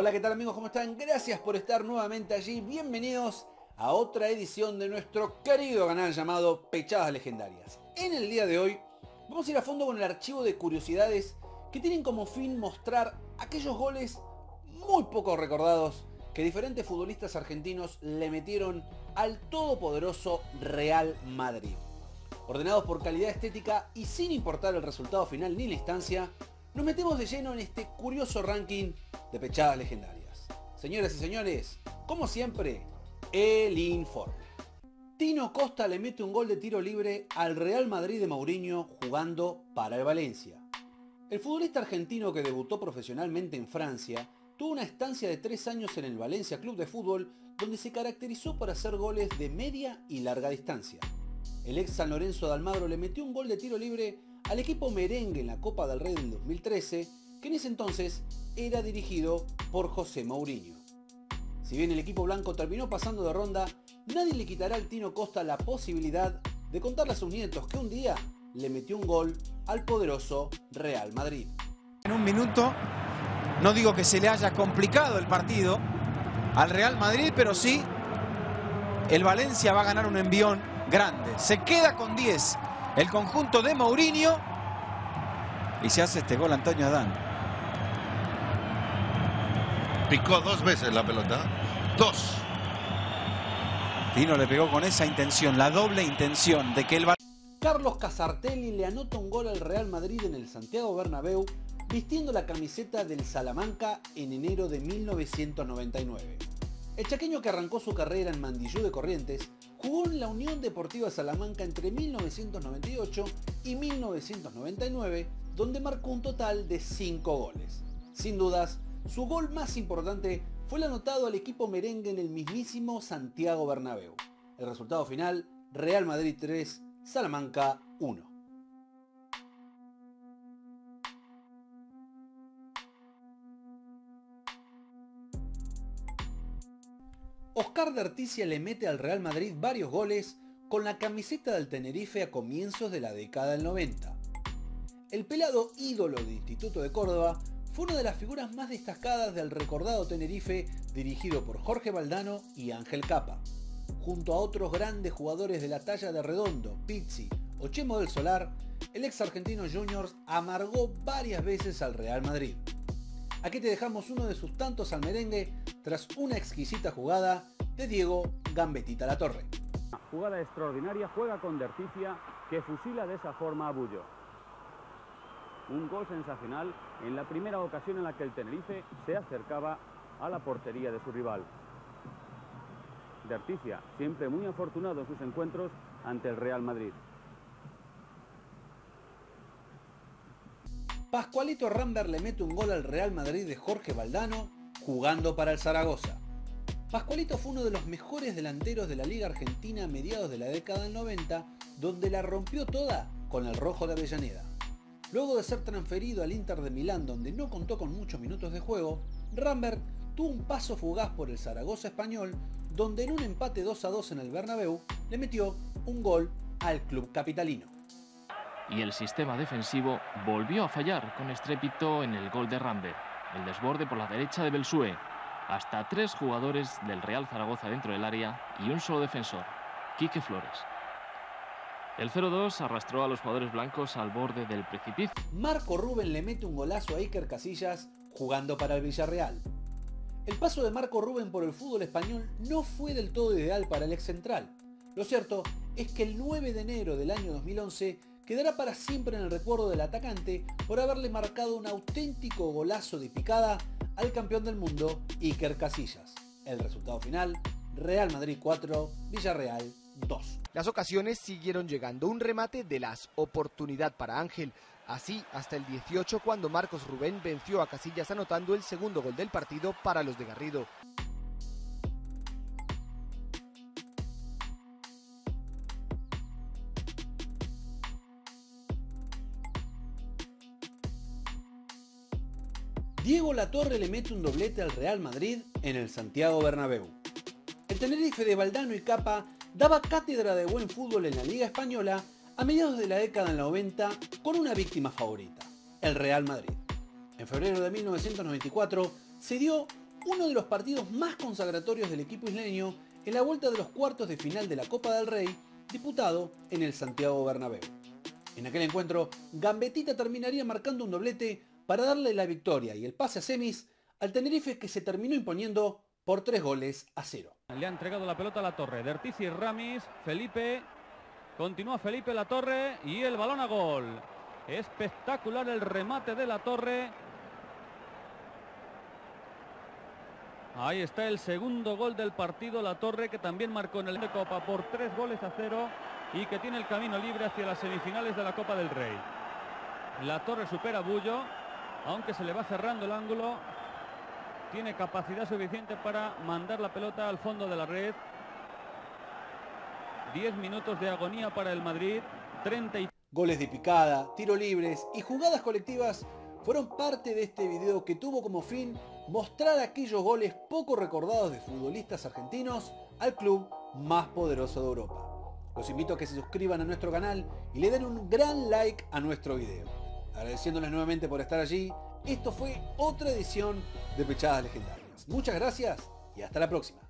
Hola, ¿qué tal amigos? ¿Cómo están? Gracias por estar nuevamente allí. Bienvenidos a otra edición de nuestro querido canal llamado Pechadas Legendarias. En el día de hoy vamos a ir a fondo con el archivo de curiosidades que tienen como fin mostrar aquellos goles muy poco recordados que diferentes futbolistas argentinos le metieron al todopoderoso Real Madrid. Ordenados por calidad estética y sin importar el resultado final ni la instancia, nos metemos de lleno en este curioso ranking de pechadas legendarias. Señoras y señores, como siempre, el informe. Tino Costa le mete un gol de tiro libre al Real Madrid de Mourinho jugando para el Valencia. El futbolista argentino que debutó profesionalmente en Francia tuvo una estancia de tres años en el Valencia Club de Fútbol donde se caracterizó por hacer goles de media y larga distancia. El ex San Lorenzo de Almagro le metió un gol de tiro libre al equipo merengue en la Copa del Rey del 2013, que en ese entonces era dirigido por José Mourinho. Si bien el equipo blanco terminó pasando de ronda, nadie le quitará al Tino Costa la posibilidad de contarle a sus nietos que un día le metió un gol al poderoso Real Madrid. En un minuto, no digo que se le haya complicado el partido al Real Madrid, pero sí el Valencia va a ganar un envión grande. Se queda con 10 el conjunto de Mourinho y se hace este gol Antonio Adán. Picó dos veces la pelota. Dos. Tino le pegó con esa intención, la doble intención de que el Carlos Casartelli le anota un gol al Real Madrid en el Santiago Bernabéu vistiendo la camiseta del Salamanca en enero de 1999. El chaqueño que arrancó su carrera en Mandillú de Corrientes jugó en la Unión Deportiva Salamanca entre 1998 y 1999, donde marcó un total de 5 goles. Sin dudas, su gol más importante fue el anotado al equipo merengue en el mismísimo Santiago Bernabéu. El resultado final, Real Madrid 3, Salamanca 1. Oscar de Articia le mete al Real Madrid varios goles con la camiseta del Tenerife a comienzos de la década del 90. El pelado ídolo de Instituto de Córdoba fue una de las figuras más destacadas del recordado Tenerife dirigido por Jorge Valdano y Ángel Capa, junto a otros grandes jugadores de la talla de Redondo, Pizzi o Chemo del Solar, el ex argentino Juniors amargó varias veces al Real Madrid. Aquí te dejamos uno de sus tantos al merengue tras una exquisita jugada de Diego Gambetita La Torre. Jugada extraordinaria, juega con Derticia que fusila de esa forma a Bullo. Un gol sensacional en la primera ocasión en la que el Tenerife se acercaba a la portería de su rival. Derticia, siempre muy afortunado en sus encuentros ante el Real Madrid. Pascualito Rambert le mete un gol al Real Madrid de Jorge Valdano jugando para el Zaragoza. Pascualito fue uno de los mejores delanteros de la Liga Argentina a mediados de la década del 90, donde la rompió toda con el rojo de Avellaneda. Luego de ser transferido al Inter de Milán, donde no contó con muchos minutos de juego, Rambert tuvo un paso fugaz por el Zaragoza español, donde en un empate 2 a 2 en el Bernabéu le metió un gol al club capitalino y el sistema defensivo volvió a fallar con estrépito en el gol de Rambert. El desborde por la derecha de Belsue. Hasta tres jugadores del Real Zaragoza dentro del área y un solo defensor, Quique Flores. El 0-2 arrastró a los jugadores blancos al borde del precipicio. Marco Rubén le mete un golazo a Iker Casillas jugando para el Villarreal. El paso de Marco Rubén por el fútbol español no fue del todo ideal para el ex central. Lo cierto es que el 9 de enero del año 2011 quedará para siempre en el recuerdo del atacante por haberle marcado un auténtico golazo de picada al campeón del mundo Iker Casillas. El resultado final, Real Madrid 4, Villarreal 2. Las ocasiones siguieron llegando, un remate de las oportunidad para Ángel, así hasta el 18 cuando Marcos Rubén venció a Casillas anotando el segundo gol del partido para los de Garrido. Diego Latorre le mete un doblete al Real Madrid en el Santiago Bernabéu. El Tenerife de Valdano y Capa daba cátedra de buen fútbol en la Liga Española a mediados de la década del 90 con una víctima favorita, el Real Madrid. En febrero de 1994 se dio uno de los partidos más consagratorios del equipo isleño en la vuelta de los cuartos de final de la Copa del Rey, disputado en el Santiago Bernabéu. En aquel encuentro, Gambetita terminaría marcando un doblete para darle la victoria y el pase a semis al Tenerife que se terminó imponiendo por tres goles a cero. Le ha entregado la pelota a la torre. Dertici Ramis, Felipe. Continúa Felipe la torre y el balón a gol. Espectacular el remate de la torre. Ahí está el segundo gol del partido, la torre que también marcó en el de Copa por tres goles a cero y que tiene el camino libre hacia las semifinales de la Copa del Rey. La torre supera a Bullo, aunque se le va cerrando el ángulo. Tiene capacidad suficiente para mandar la pelota al fondo de la red. 10 minutos de agonía para el Madrid. 30 y... Goles de picada, tiro libres y jugadas colectivas fueron parte de este video que tuvo como fin mostrar aquellos goles poco recordados de futbolistas argentinos al club más poderoso de Europa. Los invito a que se suscriban a nuestro canal y le den un gran like a nuestro video. Agradeciéndoles nuevamente por estar allí, esto fue otra edición de Pechadas Legendarias. Muchas gracias y hasta la próxima.